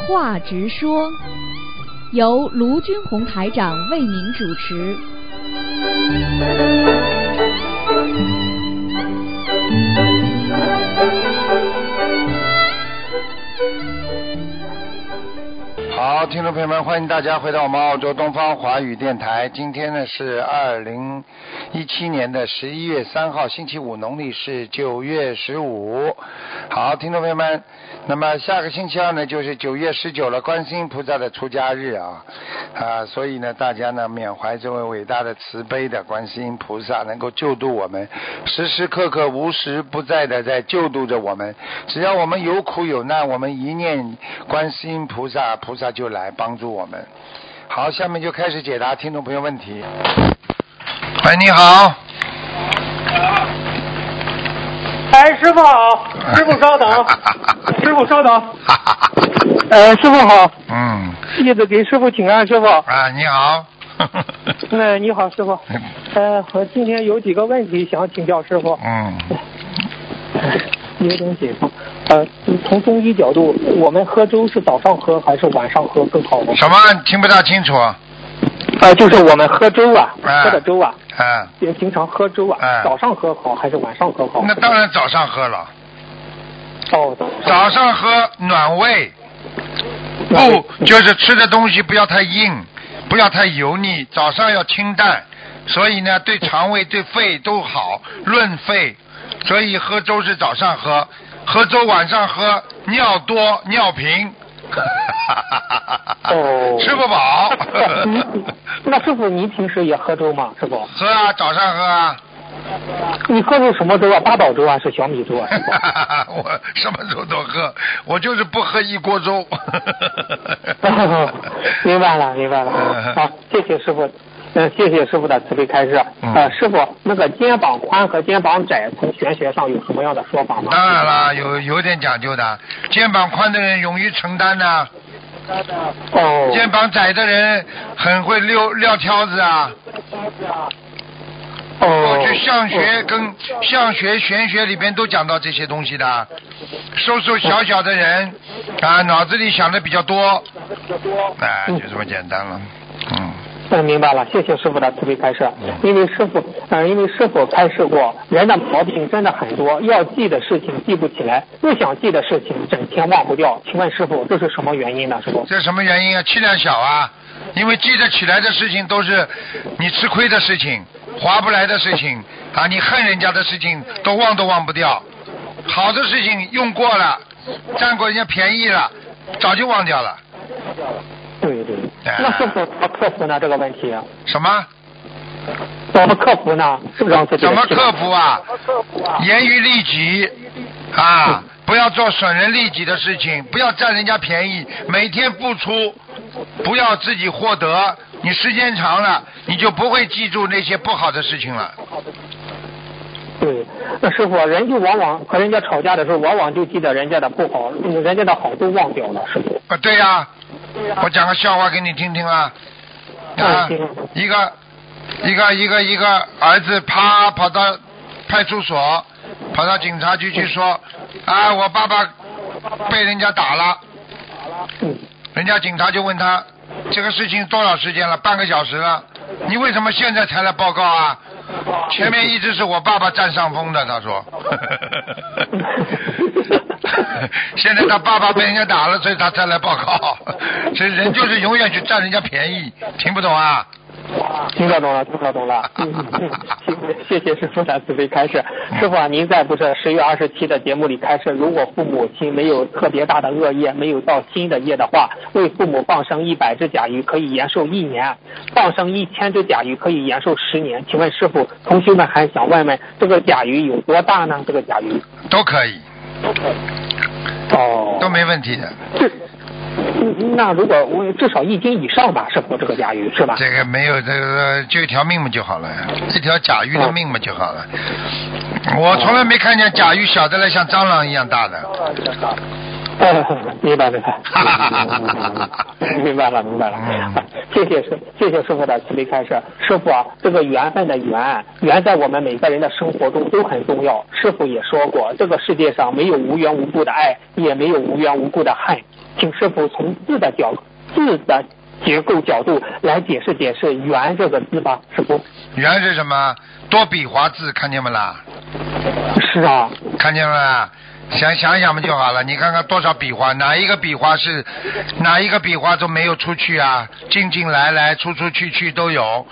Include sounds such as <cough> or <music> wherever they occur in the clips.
话直说，由卢军红台长为您主持。好，听众朋友们，欢迎大家回到我们澳洲东方华语电台。今天呢是二零一七年的十一月三号，星期五，农历是九月十五。好，听众朋友们，那么下个星期二呢就是九月十九了，观世音菩萨的出家日啊啊，所以呢大家呢缅怀这位伟大的慈悲的观世音菩萨，能够救度我们，时时刻刻无时不在的在救度着我们。只要我们有苦有难，我们一念观世音菩萨，菩萨就来帮助我们。好，下面就开始解答听众朋友问题。喂，你好。哎，师傅好，师傅稍等，师傅稍等。<laughs> 呃，师傅好，嗯，弟子给师傅请安，师傅。啊，你好。<laughs> 嗯，你好，师傅。呃，我今天有几个问题想请教师傅。嗯，有点紧张。呃，从中医角度，我们喝粥是早上喝还是晚上喝更好呢？什么？听不大清楚。呃，就是我们喝粥啊，哎喝的粥啊，啊，也经常喝粥啊，哎早上喝好还是晚上喝好？那当然早上喝了，哦，早早上喝暖胃，暖胃。不就是吃的东西不要太硬，不要太油腻，早上要清淡，所以呢对肠胃对肺都好，润肺，所以喝粥是早上喝，喝粥晚上喝尿多尿频。<laughs> 哦 <laughs> 吃不饱嗯 <laughs> 那师傅，您平时也喝粥吗？师傅，喝啊，早上喝啊。你喝的什么粥啊？八宝粥啊，是小米粥啊？我什么粥都喝，我就是不喝一锅粥。明白了，明白了。好，谢谢师傅。嗯，谢谢师傅的慈悲开示。嗯呃，师傅，那个肩膀宽和肩膀窄，从玄学上有什么样的说法吗？当然啦，有有点讲究的。肩膀宽的人勇于承担呐、哦。肩膀窄的人很会撂撂挑子啊。哦。过去相学跟相学、玄学里边都讲到这些东西的。瘦瘦小小的人啊，脑子里想的比较多，哎，就这么简单了。嗯，嗯，明白了，谢谢师傅的慈悲开示。因为师傅，嗯、因为师傅开示过，人的毛病真的很多，要记的事情记不起来，不想记的事情整天忘不掉。请问师傅，这是什么原因呢？师傅？这什么原因啊？气量小啊，因为记得起来的事情都是你吃亏的事情，划不来的事情啊，你恨人家的事情都忘都忘不掉，好的事情用过了，占过人家便宜了，早就忘掉了。对对。哎那师傅怎么克服呢？这个问题什么？怎么克服呢？让自己的怎么克服啊？严于律己啊，不要做损人利己的事情，不要占人家便宜，每天付出，不要自己获得。你时间长了，你就不会记住那些不好的事情了。对，那师傅，人就往往和人家吵架的时候，往往就记得人家的不好，嗯人家的好都忘掉了，师傅。啊，对呀、我讲个笑话给你听听啊。啊一个一个一个一个儿子啪跑到派出所，跑到警察局去说，啊，我爸爸被人家打了。嗯。人家警察就问他，这个事情多少时间了？半个小时了。你为什么现在才来报告啊？前面一直是我爸爸占上风的，他说。<laughs> <laughs> 现在他爸爸被人家打了，所以他才来报告。<laughs> 这人就是永远去占人家便宜，听不懂啊？听得懂了，听得懂了。谢谢师傅的慈悲开示。师傅啊，您在不是十月二十七的节目里开示，如果父母亲没有特别大的恶业，没有造新的业的话，为父母放生一百只甲鱼可以延寿一年，放生一千只甲鱼可以延寿十年。请问师傅，同学们还想问问，这个甲鱼有多大呢？这个甲鱼都可以？都可以，哦。都没问题的。这。嗯那如果我至少一斤以上吧，是活这个甲鱼是吧？这个没有这个，就一条命嘛就好了，一条甲鱼的命嘛就好了。我从来没看见甲鱼小的来像蟑螂一样大的。嗯，明 <laughs> 白明白，明白了 <laughs> 明白了。谢谢师谢谢师傅的慈悲开示。师傅啊，这个缘分的缘，缘在我们每个人的生活中都很重要。师傅也说过，这个世界上没有无缘无故的爱，也没有无缘无故的恨。请师傅从字的角字的结构角度来解释解释“缘”这个字吧，师傅。缘是什么？多笔划字，看见没啦？是啊，看见没啦？想想想不就好了。你看看多少笔画，哪一个笔画是哪一个笔画都没有出去啊？进进来来，出出去去都有。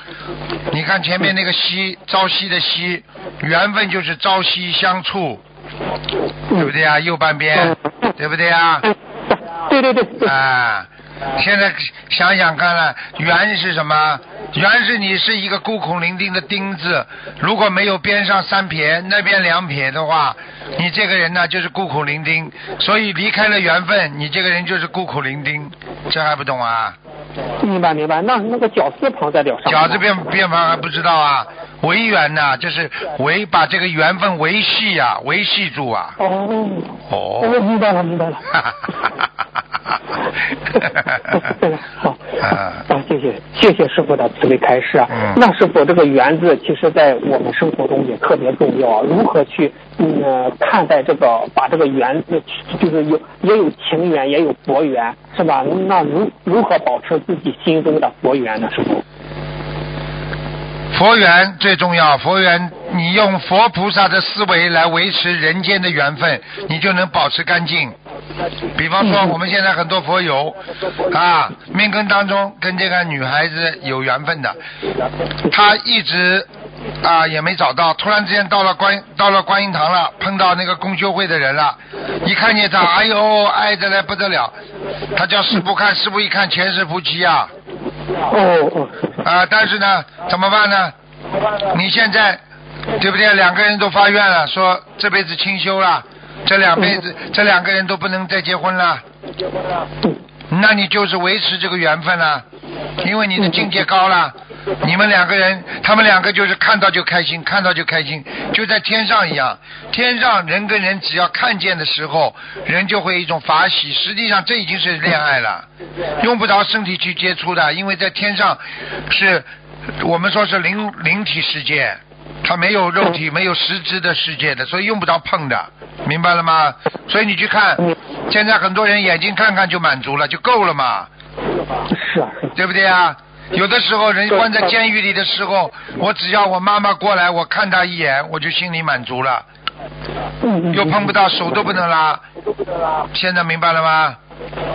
你看前面那个夕，朝夕的夕，缘分就是朝夕相处，对不对啊？右半边，对不对啊？对对对对，啊，现在想想看了，缘是什么？缘是你是一个孤苦伶仃的钉子，如果没有边上三撇，那边两撇的话，你这个人呢就是孤苦伶仃。所以离开了缘分，你这个人就是孤苦伶仃，这还不懂啊？明白明白。那那个绞丝旁在了上面吗。饺子变变法还不知道啊？维缘呐，就是维把这个缘分维系呀、维系住啊。哦，哦。我，明白了明白了。<laughs> <laughs> 对了，<laughs> 好，啊啊，谢谢谢谢师傅的慈悲开示啊。嗯那师傅这个缘字，其实在我们生活中也特别重要啊。如何去嗯、呃看待这个，把这个缘字，就是有也有情缘，也有佛缘，是吧？那如如何保持自己心中的佛缘呢？师傅？佛缘最重要，佛缘你用佛菩萨的思维来维持人间的缘分，你就能保持干净。比方说，我们现在很多佛友啊，命根当中跟这个女孩子有缘分的，他一直啊也没找到，突然之间到了观到了观音堂了，碰到那个公修会的人了，一看见他，哎呦爱的来不得了，他叫师傅看，师傅一看全是夫妻啊。哦哦，啊，但是呢，怎么办呢？你现在对不对？两个人都发愿了，说这辈子清修了，这两辈子这两个人都不能再结婚了，那你就是维持这个缘分了，因为你的境界高了。你们两个人，他们两个就是看到就开心，看到就开心，就在天上一样。天上人跟人只要看见的时候，人就会一种法喜。实际上这已经是恋爱了，用不着身体去接触的，因为在天上是我们说是灵灵体世界，它没有肉体、没有实质的世界的，所以用不着碰的，明白了吗？所以你去看，现在很多人眼睛看看就满足了，就够了嘛。是啊。对不对啊？有的时候人关在监狱里的时候，我只要我妈妈过来，我看她一眼，我就心里满足了，嗯嗯。又碰不到，手都不能拉。现在明白了吗？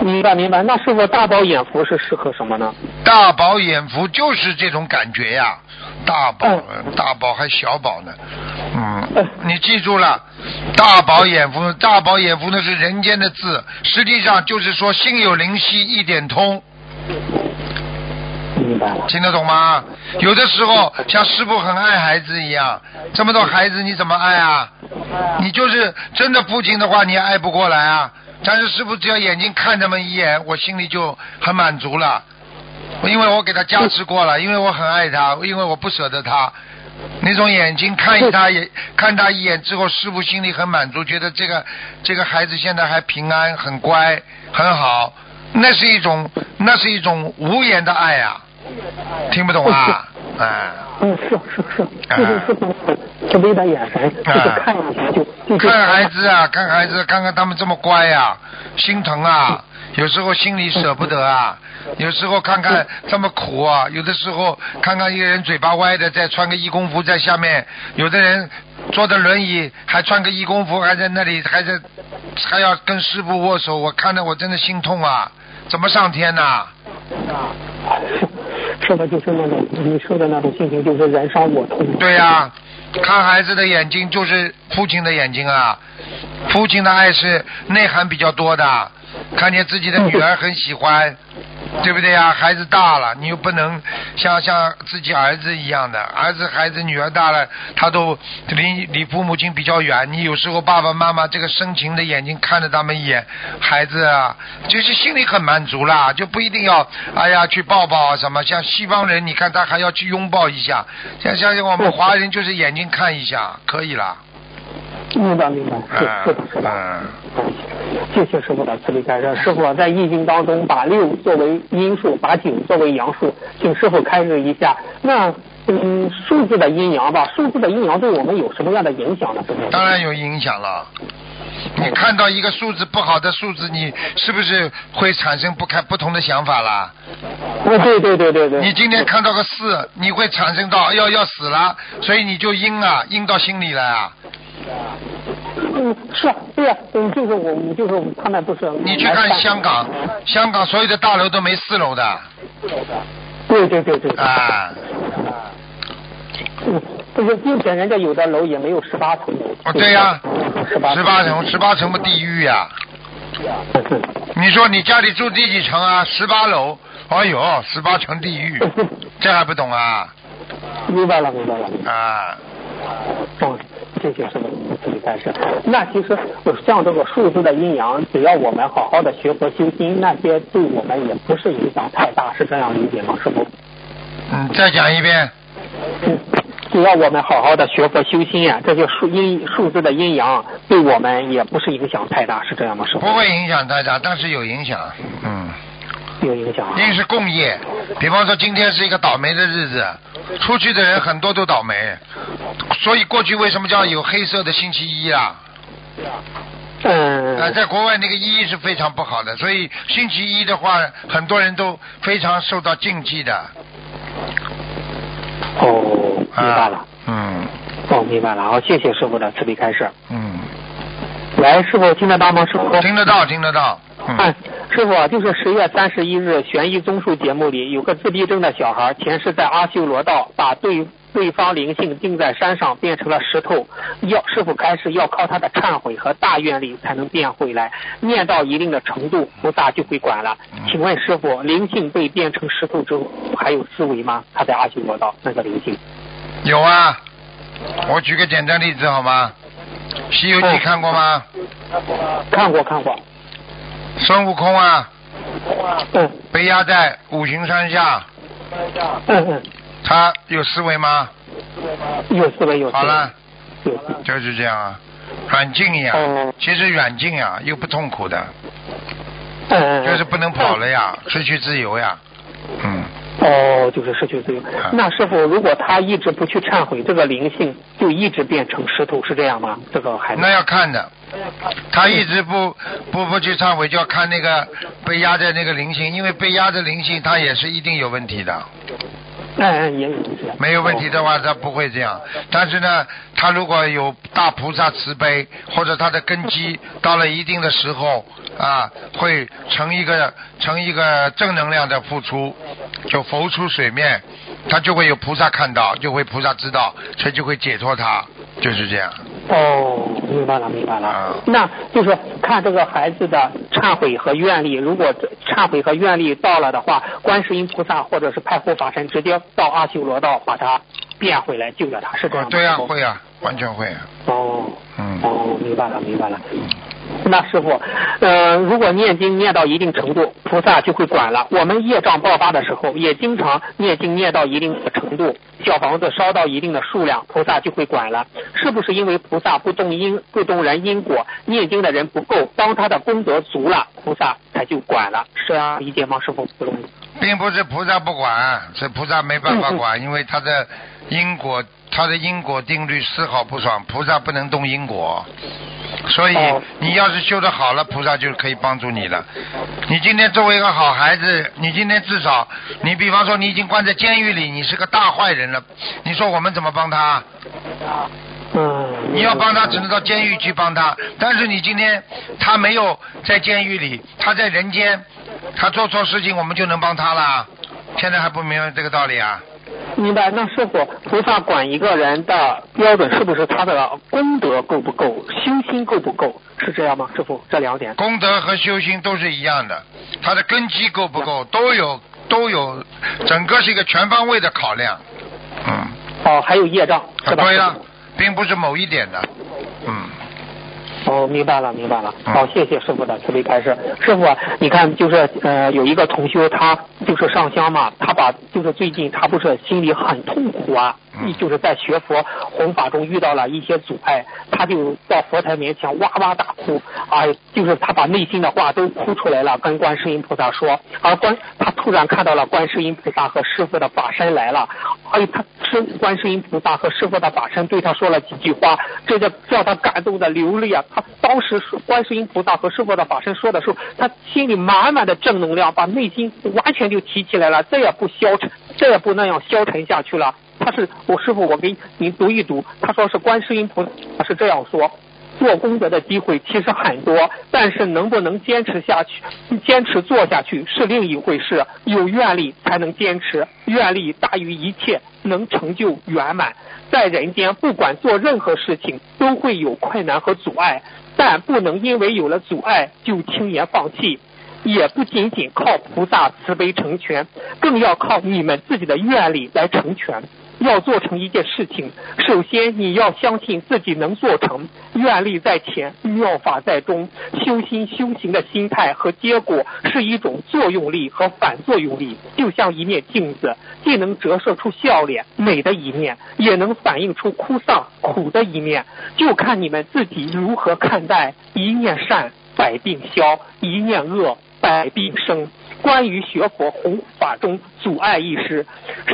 明白明白。那师傅大饱眼福是适合什么呢？大饱眼福就是这种感觉呀，大宝嗯大宝还小宝呢，嗯，你记住了，大饱眼福，大饱眼福那是人间的字，实际上就是说心有灵犀一点通。听得懂吗？有的时候像师傅很爱孩子一样，这么多孩子你怎么爱啊？你就是真的父亲的话，你也爱不过来啊。但是师傅只要眼睛看他们一眼，我心里就很满足了，因为我给他加持过了，因为我很爱他，因为我不舍得他。那种眼睛看一他也看他一眼之后，师傅心里很满足，觉得这个这个孩子现在还平安，很乖，很好，那是一种那是一种无言的爱啊，听不懂啊？哎，嗯，是是是，就是师傅慈悲的眼神，就是看孩子啊，看孩子，看看他们这么乖呀、心疼啊，有时候心里舍不得啊，有时候看看这么苦啊，有的时候看看一个人嘴巴歪的，再穿个义工服在下面，有的人坐着轮椅还穿个义工服，还在那里还在还要跟师傅握手，我看着我真的心痛啊，怎么上天呐、<laughs> 啊说的就是那种你说的那种心情，就是燃烧我痛。对呀、看孩子的眼睛就是父亲的眼睛啊，父亲的爱是内涵比较多的，看见自己的女儿很喜欢，对不对呀？孩子大了，你又不能像像自己儿子一样的，儿子孩子女儿大了，他都离离父母亲比较远。你有时候爸爸妈妈这个深情的眼睛看着他们一眼，孩子啊，就是心里很满足啦，就不一定要哎呀去抱抱啊什么。像西方人，你看他还要去拥抱一下，像像我们华人就是眼睛看一下可以了。明白明白，是是的是的。谢谢师傅的慈悲开示。师傅在易经当中把六作为阴数，把九作为阳数，请师傅开示一下。那嗯，数字的阴阳吧，数字的阴阳对我们有什么样的影响呢？当然有影响了。你看到一个数字不好的数字，你是不是会产生不开不同的想法啦？哦，对对对对对。你今天看到个四，你会产生到要要死了，所以你就阴啊，阴到心里了啊。嗯，是啊，对呀，嗯，就是我们就是他们不是。你去看香港，香港所有的大楼都没四楼的。四楼的对对对对。啊。嗯，不是，并且人家有的楼也没有十八层。哦，对呀。十八。十八层，十八层不，地狱呀。你说你家里住第几层啊？十八楼。哎呦，十八层地狱，<laughs> 这还不懂啊？明白了，明白了。啊。哦，这些是自己干事。那其实像这个数字的阴阳，只要我们好好的学佛修心，那些对我们也不是影响太大，是这样理解吗？师傅？嗯，再讲一遍。嗯，只要我们好好的学佛修心啊，这些数阴数字的阴阳对我们也不是影响太大，是这样吗？师傅？不会影响太大，但是有影响。嗯。有影响。因为是共业，比方说今天是一个倒霉的日子，出去的人很多都倒霉，所以过去为什么叫有黑色的星期一啊？嗯。啊，在国外那个一是非常不好的，所以星期一的话，很多人都非常受到禁忌的。哦，明白了。嗯。哦，明白了。好，谢谢师傅的慈悲开示。嗯。喂，师傅听得到吗？师傅。听得到，听得到。嗯。师傅，就是十月三十一日悬疑综述节目里有个自闭症的小孩，前世在阿修罗道把对对方灵性钉在山上变成了石头，要师傅开始要靠他的忏悔和大愿力才能变回来，念到一定的程度，菩萨就会管了。请问师傅，灵性被变成石头之后还有思维吗？他在阿修罗道那个灵性？有啊，我举个简单例子好吗？《西游记》看过吗？看过看过。孙悟空啊，嗯，被压在五行山下，嗯嗯，他有思维吗？有思维有。好了，就是这样啊，软禁呀，其实软禁呀又不痛苦的，嗯就是不能跑了呀，失去自由呀，嗯。哦，就是失去自由。那师傅，如果他一直不去忏悔，这个灵性就一直变成石头，是这样吗？这个孩子？那要看的。他一直不不不去忏悔，就要看那个被压在那个灵性，因为被压的灵性，他也是一定有问题的。嗯，也有问题。没有问题的话，他不会这样。但是呢，他如果有大菩萨慈悲，或者他的根基到了一定的时候啊，会成一个成一个正能量的付出，就浮出水面，他就会有菩萨看到，就会菩萨知道，所以就会解脱他，就是这样。哦，明白了，明白了。那就是看这个孩子的忏悔和愿力，如果忏悔和愿力到了的话，观世音菩萨或者是派护法神直接到阿修罗道把他变回来救了他，是这样吗？对呀，会啊，完全会。啊哦，嗯，哦，明白了，明白了。那师傅，呃，如果念经念到一定程度，菩萨就会管了。我们业障爆发的时候，也经常念经念到一定的程度，小房子烧到一定的数量，菩萨就会管了。是不是因为菩萨不动因不动人因果，念经的人不够，当他的功德足了，菩萨才就管了？是这样理解吗？师傅？并不是菩萨不管，是菩萨没办法管，因为他的因果，他的因果定律丝毫不爽，菩萨不能动因果。所以你要是修得好了，菩萨就可以帮助你了。你今天作为一个好孩子，你今天至少，你比方说你已经关在监狱里，你是个大坏人了，你说我们怎么帮他？嗯。你要帮他，只能到监狱去帮他。但是你今天他没有在监狱里，他在人间，他做错事情，我们就能帮他了。现在还不明白这个道理啊？明白，那师傅，菩萨管一个人的标准是不是他的功德够不够，修心够不够，是这样吗？师傅，这两点。功德和修心都是一样的，他的根基够不够，都有都有，整个是一个全方位的考量。嗯。哦，还有业障，是吧？对呀，并不是某一点的，嗯。哦，明白了，明白了。好，谢谢师傅的慈悲开示。师傅，你看，就是呃，有一个同修，他就是上香嘛，他把就是最近他不是心里很痛苦啊，你就是在学佛弘法中遇到了一些阻碍，他就到佛台面前哇哇大哭，啊，就是他把内心的话都哭出来了，跟观世音菩萨说，而观他突然看到了观世音菩萨和师傅的法身来了，哎，他是观世音菩萨和师傅的法身对他说了几句话，这就叫他感动的流泪啊！他当时观世音菩萨和师傅的法身说的时候，他心里满满的正能量，把内心完全就提起来了，再也不消沉，再也不那样消沉下去了。他是我师傅，我给您读一读，他说是观世音菩萨是这样说。做功德的机会其实很多，但是能不能坚持下去、坚持做下去是另一回事。有愿力才能坚持，愿力大于一切，能成就圆满。在人间，不管做任何事情，都会有困难和阻碍，但不能因为有了阻碍就轻言放弃。也不仅仅靠菩萨慈悲成全，更要靠你们自己的愿力来成全。要做成一件事情，首先你要相信自己能做成，愿力在前，妙法在中。修心修行的心态和结果是一种作用力和反作用力，就像一面镜子，既能折射出笑脸美的一面，也能反映出哭丧苦的一面，就看你们自己如何看待。一念善，百病消；一念恶，百病生。关于学佛弘法中阻碍一事，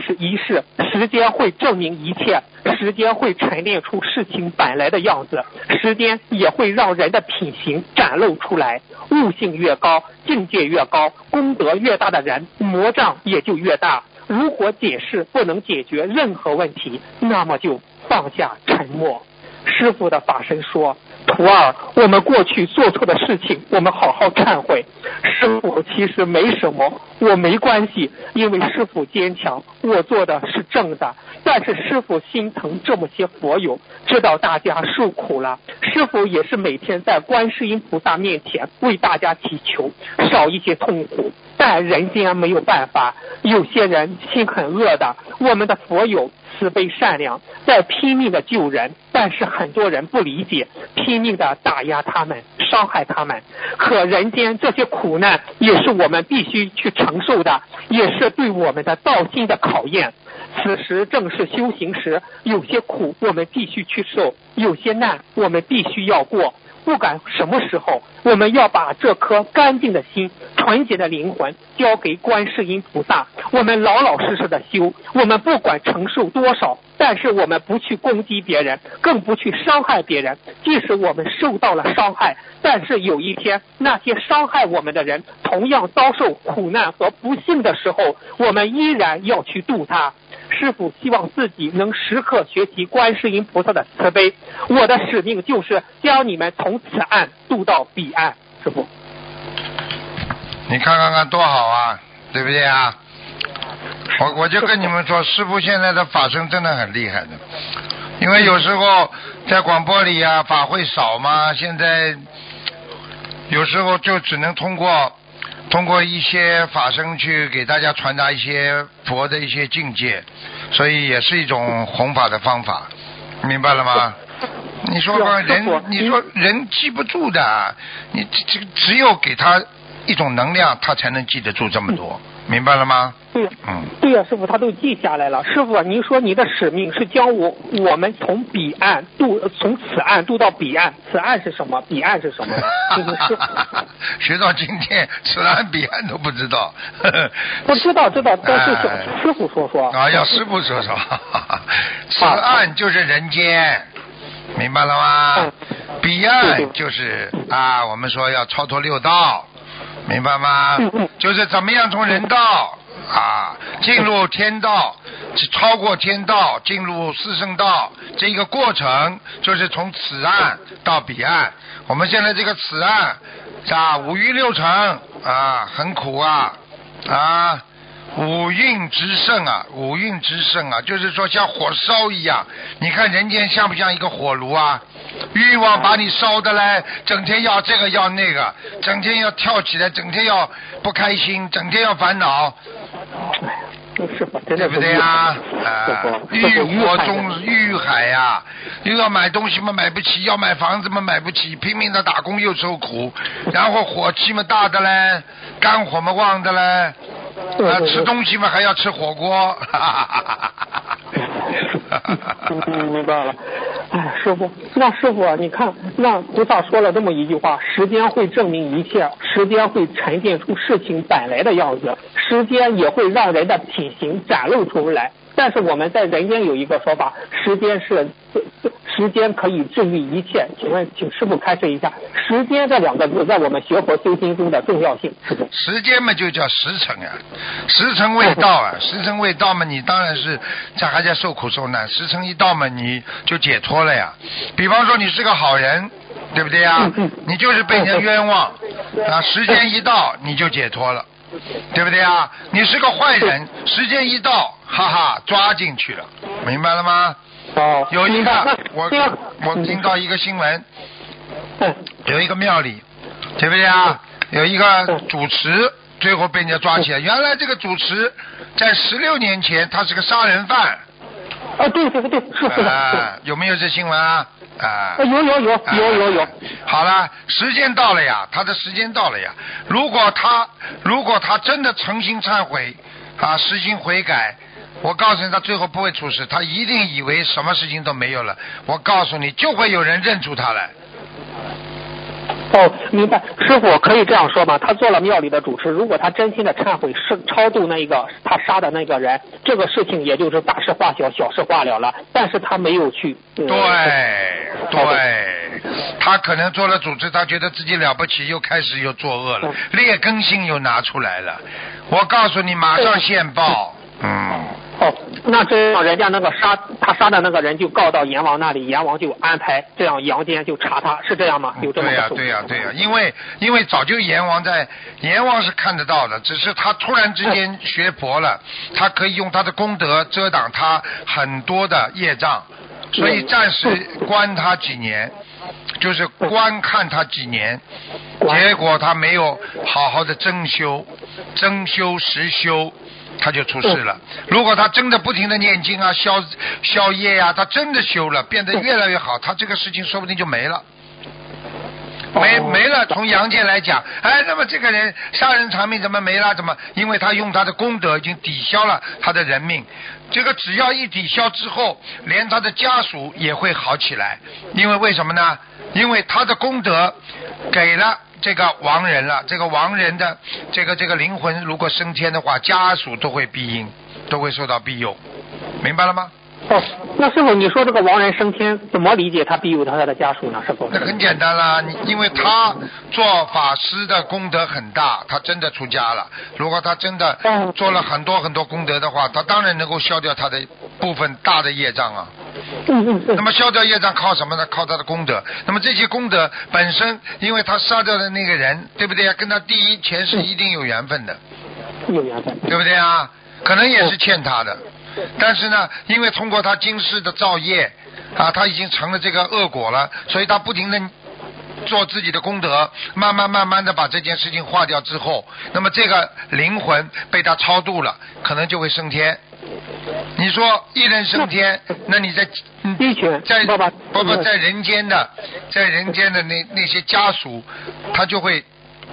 是一事，时间会证明一切，时间会沉淀出事情本来的样子，时间也会让人的品行展露出来。悟性越高，境界越高，功德越大的人，魔障也就越大。如果解释不能解决任何问题，那么就放下沉默。师傅的法身说。徒儿，我们过去做错的事情，我们好好忏悔。师傅其实没什么，我没关系，因为师傅坚强，我做的是正的。但是师傅心疼这么些佛友，知道大家受苦了，师傅也是每天在观世音菩萨面前为大家祈求，少一些痛苦。但人间没有办法，有些人心很恶的，我们的佛友。慈悲善良，在拼命的救人，但是很多人不理解，拼命的打压他们，伤害他们。可人间这些苦难也是我们必须去承受的，也是对我们的道心的考验。此时正是修行时，有些苦我们必须去受，有些难我们必须要过。不管什么时候，我们要把这颗干净的心、纯洁的灵魂交给观世音菩萨。我们老老实实的修，我们不管承受多少，但是我们不去攻击别人，更不去伤害别人。即使我们受到了伤害，但是有一天那些伤害我们的人同样遭受苦难和不幸的时候，我们依然要去度他。师傅希望自己能时刻学习观世音菩萨的慈悲。我的使命就是将你们从此岸渡到彼岸。师傅，你看看看多好啊，对不对啊？我我就跟你们说，师傅现在的法身真的很厉害的，因为有时候在广播里啊，法会少嘛，现在有时候就只能通过。通过一些法身去给大家传达一些佛的一些境界，所以也是一种弘法的方法，明白了吗？你说吧人，你说人记不住的，你这个只有给他一种能量，他才能记得住这么多，明白了吗？对，嗯，对呀，师傅他都记下来了。师傅，您说你的使命是将我我们从彼岸渡，从此岸渡到彼岸。此岸是什么？彼岸是什么？<laughs> 学到今天，此岸彼岸都不知道。<laughs> 不知道，知道，但是师傅说说。啊，要师傅说说。<laughs> 此岸就是人间，明白了吗？彼岸就是啊，我们说要超脱六道，明白吗？就是怎么样从人道。啊，进入天道，超过天道，进入四圣道，这一个过程就是从此岸到彼岸。我们现在这个此岸啊，五欲六尘啊，很苦啊啊，五蕴之盛啊，五蕴之盛啊，就是说像火烧一样。你看人间像不像一个火炉啊？欲望把你烧的嘞，整天要这个要那个，整天要跳起来，整天要不开心，整天要烦恼。对不对啊？啊，欲火中欲海呀，又要买东西嘛买不起，要买房子嘛买不起，拼命的打工又受苦，然后火气嘛大的嘞，肝火嘛旺的嘞，啊，吃东西嘛还要吃火锅，哈哈哈哈哈哈。白了。哎，师傅，那师傅啊，你看，那菩萨说了这么一句话：时间会证明一切，时间会沉淀出事情本来的样子，时间也会让人的品行展露出来。但是我们在人间有一个说法，时间是时间可以治愈一切。请问，请师傅开示一下，时间这两个字在我们学佛修心中的重要性。时间嘛就叫时辰呀，时辰未到啊，时辰未到嘛，你当然是这还在受苦受难。时辰一到嘛，你就解脱了呀。比方说你是个好人，对不对呀？你就是被人冤枉啊，时间一到你就解脱了。对不对啊？你是个坏人，时间一到，哈哈，抓进去了，明白了吗？哦，有一个，我我听到一个新闻，有一个庙里，对不对啊？有一个主持，最后被人家抓起来。原来这个主持在十六年前，他是个杀人犯。啊，对对对对，是是的。啊，有没有这新闻啊？啊，啊有有有有有有。好了，时间到了呀，他的时间到了呀。如果他如果他真的诚心忏悔啊，实行悔改，我告诉你，他最后不会出事，他一定以为什么事情都没有了。我告诉你，就会有人认出他来。哦，明白，师傅可以这样说吗？他做了庙里的主持，如果他真心的忏悔，是超度那一个他杀的那个人，这个事情也就是大事化小，小事化了了。但是他没有去。呃对对，他可能做了主持，他觉得自己了不起，又开始又作恶了，劣根性又拿出来了。我告诉你，马上现报。嗯。哦，那这样人家那个杀他杀的那个人就告到阎王那里，阎王就安排这样阳间就查他，是这样吗？有这么对呀、对呀、对呀、因为因为早就阎王在，阎王是看得到的，只是他突然之间学佛了，他可以用他的功德遮挡他很多的业障，所以暂时关他几年，就是观看他几年，结果他没有好好的真修，真修实修。他就出事了。如果他真的不停的念经啊、消消业呀、他真的修了，变得越来越好，他这个事情说不定就没了。没哦没了，从阳间来讲，哎，那么这个人杀人偿命怎么没了？怎么？因为他用他的功德已经抵消了他的人命。这个只要一抵消之后，连他的家属也会好起来。因为为什么呢？因为他的功德给了这个亡人了，这个亡人的这个这个灵魂如果升天的话，家属都会庇荫，都会受到庇佑，明白了吗？哦，那师傅，你说这个亡人升天怎么理解他庇佑他的家属呢？师傅？那很简单啦，你因为他做法师的功德很大，他真的出家了。如果他真的嗯做了很多很多功德的话，他当然能够消掉他的部分大的业障啊。嗯嗯嗯。那么消掉业障靠什么呢？靠他的功德。那么这些功德本身，因为他杀掉的那个人，对不对啊？跟他第一前世一定有缘分的，有缘分。对不对啊？可能也是欠他的，但是呢，因为通过他今世的造业啊，他已经成了这个恶果了，所以他不停的做自己的功德，慢慢慢慢的把这件事情化掉之后，那么这个灵魂被他超度了，可能就会升天。你说一人升天，那你在在爸爸不不在人间的，在人间的那那些家属，他就会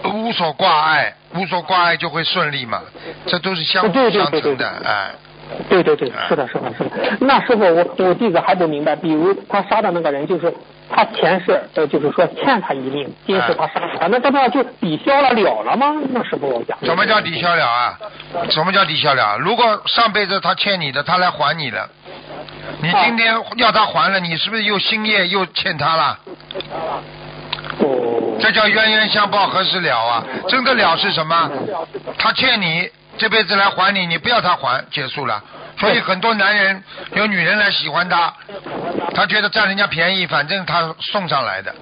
无所挂碍，无所挂碍就会顺利嘛，这都是相对对对相成的对，哎。对对对，是的，是的，是的。那师傅，我我弟子还不明白，比如他杀的那个人，就是他前世呃，就是说欠他一命，今世他杀了他，那这不就抵消了了了吗？那师傅我讲。什么叫抵消了啊？什么叫抵消了？如果上辈子他欠你的，他来还你的，你今天要他还了，你是不是又新业又欠他了？哦。这叫冤冤相报何时了啊？真的了是什么？他欠你，这辈子来还你，你不要他还，结束了。所以很多男人有女人来喜欢他，他觉得占人家便宜，反正他送上来的。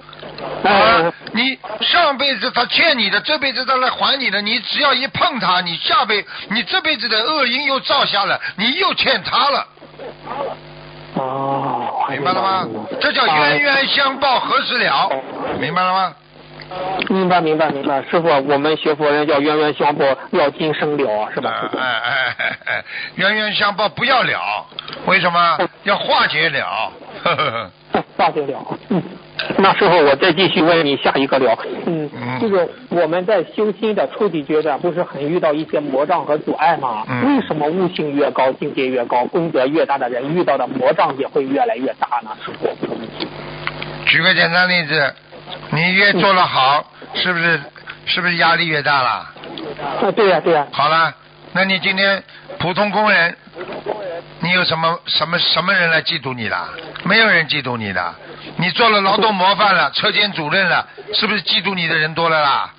啊，你上辈子他欠你的，这辈子他来还你的，你只要一碰他，你下辈你这辈子的恶因又造下了，你又欠他了，哦。明白了吗？这叫冤冤相报何时了？明白了吗？明白明白明白，师傅，我们学佛人叫冤冤相报，要今生了啊，是吧？哎哎哎哎，冤冤相报不要了，为什么要化解了？呵呵呵化解了。嗯，那师傅，我再继续问你下一个了。嗯嗯，就是我们在修心的初级阶段，不是很遇到一些魔障和阻碍吗？嗯为什么悟性越高，境界越高，功德越大的人，遇到的魔障也会越来越大呢？师傅，举个简单例子，你越做得好，是不是是不是压力越大了？啊，对呀、对呀、好了，那你今天普通工人，你有什么什么什么人来嫉妒你啦？没有人嫉妒你的。你做了劳动模范了，车间主任了，是不是嫉妒你的人多了啦？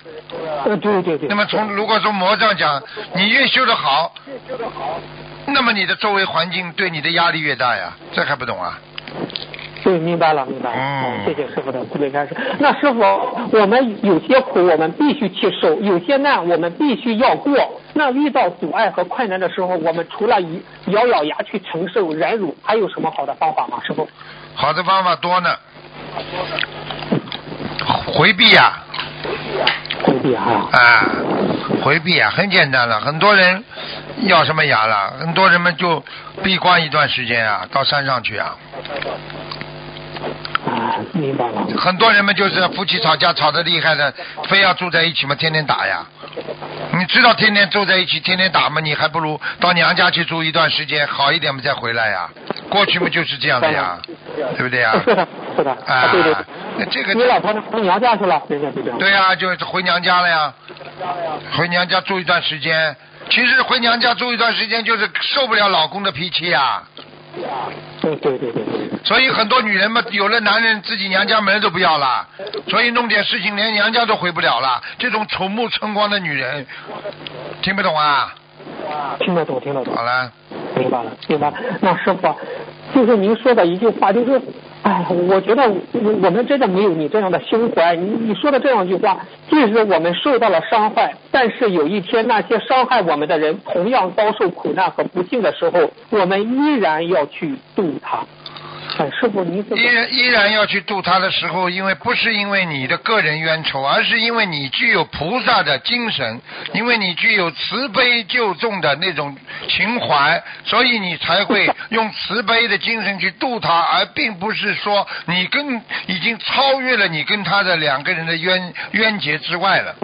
呃，对对对。那么从如果从魔杖讲，你越修得好，那么你的周围环境对你的压力越大呀，这还不懂啊？对，明白了，明白了。嗯好谢谢师傅的慈悲开示。那师傅，我们有些苦我们必须去受，有些难我们必须要过。那遇到阻碍和困难的时候，我们除了以咬咬牙去承受、忍辱，还有什么好的方法吗？师傅？好的方法多呢，回避呀、回避啊。啊，回避啊，很简单了。很多人咬什么牙了？很多人们就闭关一段时间啊，到山上去啊。啊，明白了。很多人们就是夫妻吵架吵得厉害的，非要住在一起嘛，天天打呀。你知道天天住在一起，天天打嘛，你还不如到娘家去住一段时间，好一点嘛再回来呀。过去嘛就是这样的呀，对不对呀？是的，是的。啊对对。那这个你老婆回娘家去了。对呀、就回娘家了呀，回娘家住一段时间。其实回娘家住一段时间，就是受不了老公的脾气呀、对对对对对。所以很多女人嘛，有了男人自己娘家门都不要了，所以弄点事情连娘家都回不了了。这种丑目春光的女人，听不懂啊？听得懂，听得懂。好了，明白了，明白了。那师傅，就是您说的一句话，就是，哎，我觉得我我们真的没有你这样的胸怀。你你说的这样一句话，即使我们受到了伤害，但是有一天那些伤害我们的人同样遭受苦难和不幸的时候，我们依然要去渡他。哎，师傅，您依然依然要去度他的时候，因为不是因为你的个人冤仇，而是因为你具有菩萨的精神，因为你具有慈悲救众的那种情怀，所以你才会用慈悲的精神去度他，而并不是说你跟已经超越了你跟他的两个人的冤冤结之外了。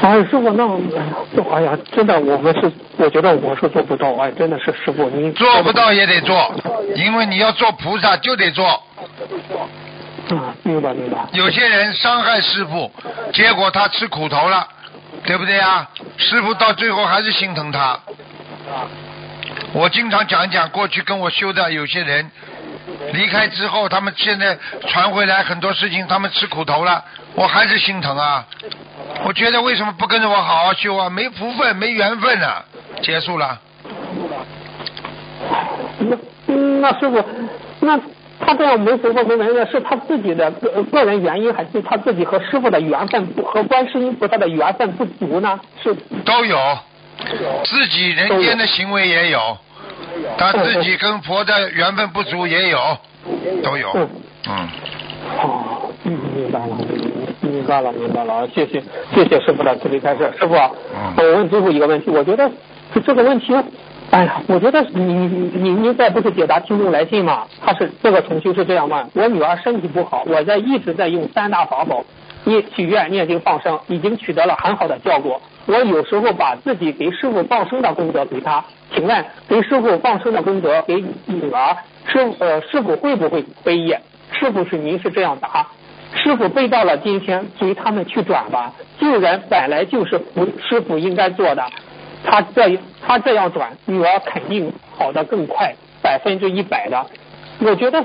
哎，师傅，那哎呀，这哎呀，真的，我们是，我觉得我是做不到，哎，真的是师傅，你做不到也得做，因为你要做菩萨就得做。啊，明白明白。有些人伤害师傅，结果他吃苦头了，对不对啊？师傅到最后还是心疼他。我经常讲一讲过去跟我修的有些人，离开之后，他们现在传回来很多事情，他们吃苦头了，我还是心疼啊。我觉得为什么不跟着我好好修啊？没福分，没缘分啊！结束了。那嗯那师傅，那他这样没福分没缘分，是他自己的个个人原因，还是他自己和师傅的缘分不和观世音菩萨的缘分不足呢？是都有，自己人间的行为也有，他自己跟佛的缘分不足也有，都有，嗯。哦，嗯，明白了，明白了，明白了，谢谢，谢谢师傅的慈悲开示。师傅我问最后一个问题，我觉得这个问题，哎呀，我觉得你你你您在不是解答听众来信吗？他是这个同修是这样问，我女儿身体不好，我在一直在用三大法宝，念许愿、念经、放生，已经取得了很好的效果。我有时候把自己给师傅放生的功德给他，请问给师傅放生的功德给女儿，师呃师傅会不会背业？师傅是您是这样答，师傅背到了今天，随他们去转吧。救人本来就是不师傅应该做的，他这他这样转，女儿肯定好的更快，百分之一百的。我觉得，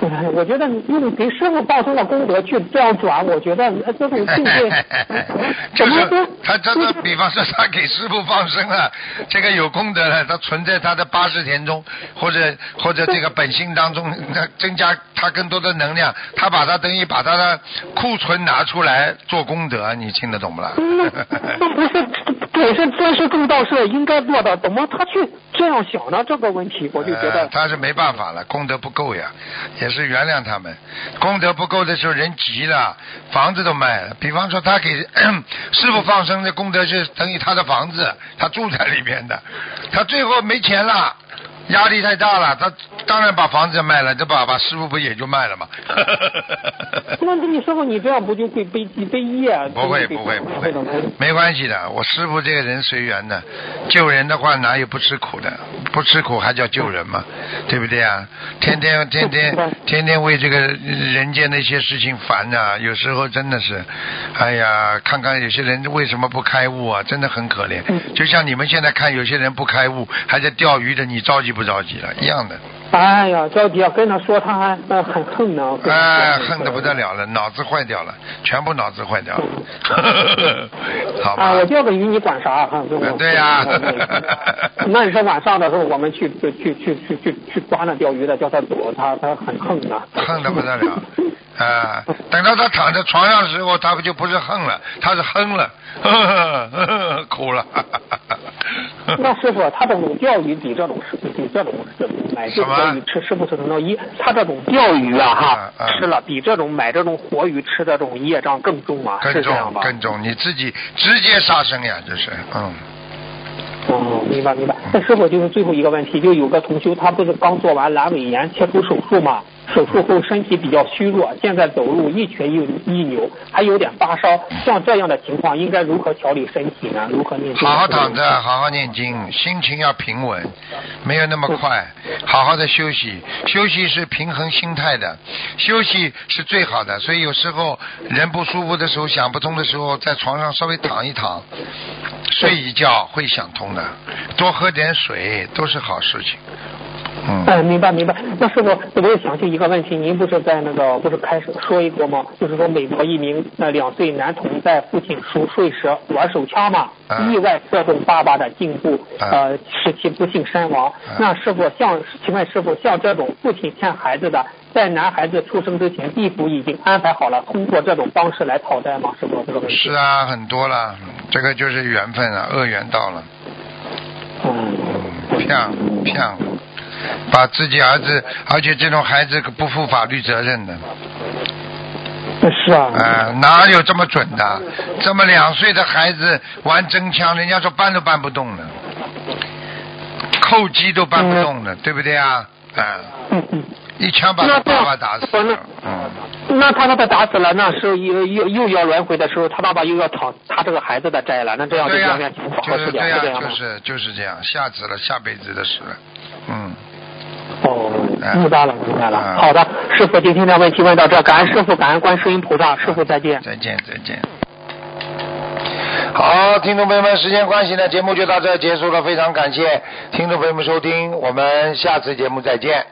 哎 <laughs> 我觉得用给师傅报生的功德去这样转，我觉得呃这种境界 <laughs> 就是怎么说他这个，比方说他给师傅放生了，<laughs> 这个有功德了，他存在他的八十田中，或者或者这个本性当中，那增加他更多的能量，他把他等于把他的库存拿出来做功德，你听得懂不啦？那那不是本身真是正道是应该做的，怎么他去这样想呢？这个问题我就觉得，他是没办法了，功德不够呀，也是原谅他们。功德不够的时候，人急了，房子都卖了。比方说，他给 <coughs> 师傅放生的功德是等于他的房子，他住在里面的，他最后没钱了。压力太大了，他当然把房子卖了，这把把师傅不也就卖了吗？那 <laughs> 那你师傅你这样不就会背背业？不会不会不会，没关系的。我师傅这个人随缘的，救人的话哪有不吃苦的？不吃苦还叫救人吗？对不对啊？天天天天天天为这个人间那些事情烦呐、有时候真的是，哎呀，看看有些人为什么不开悟啊？真的很可怜。就像你们现在看有些人不开悟，还在钓鱼的，你着急不着急了？一样的。哎呀，着急啊！跟他说，他还那很恨呢。哎，恨得不得了了，脑子坏掉了，全部脑子坏掉了，<laughs> 好吧啊，？我钓个鱼你管啥？哈，跟我呃对呀 <laughs> 那你说晚上的时候，我们去去去去去去去抓那钓鱼的，叫他躲，他他很恨呢。恨得不得了，<laughs> 啊！等到他躺在床上的时候，他不就不是恨了，他是哼了，呵呵呵呵哭了。那师傅，他这种钓鱼比这种是比这种是买这什么钓鱼吃，是不是能到一？他这种钓鱼啊哈嗯嗯，吃了比这种买这种活鱼吃的这种业障更重啊？更是这样更重，你自己直接杀生呀，这是，嗯，哦，明白明白。那师傅就是最后一个问题，就有个同修，他不是刚做完阑尾炎切除手术嘛？手术后身体比较虚弱，现在走路一瘸一一扭，还有点发烧。像这样的情况，应该如何调理身体呢？如何念经？好好躺着，好好念经，心情要平稳，没有那么快，好好的休息，休息是平衡心态的，休息是最好的。所以有时候人不舒服的时候，想不通的时候，在床上稍微躺一躺，睡一觉会想通的，多喝点水都是好事情。嗯，哎，明白明白。那师傅，我也想起一个问题，您不是在那个不是开始说一个吗？就是说美国一名呃两岁男童在父亲熟睡时玩手枪嘛，啊意外射中爸爸的颈部，啊呃，使其不幸身亡。那师傅像，请问师傅，像这种父亲欠孩子的，在男孩子出生之前，地府已经安排好了，通过这种方式来讨债吗？师傅，这个问题。是啊，很多了，这个就是缘分啊，恶缘到了。嗯。骗骗，把自己儿子，而且这种孩子不负法律责任的，是啊。啊、哪有这么准的？这么两岁的孩子玩真枪，人家说搬都搬不动了，扣击都搬不动了，对不对啊？啊、嗯嗯。一枪把他爸爸打死了，嗯，那他把他打死了，那时候又又又要轮回的时候，他爸爸又要讨他这个孩子的债了，那这样就对呀、两面情况合适点，就是这样吗就？是就是这样，下子了，下辈子的事了，嗯。哦哎，明白了，明白了。嗯好的，师傅，今天的问题问到这，感恩师傅，感恩观世音菩萨，师傅再见。再见，再见。好，听众朋友们，时间关系呢，节目就到这结束了，非常感谢听众朋友们收听，我们下次节目再见。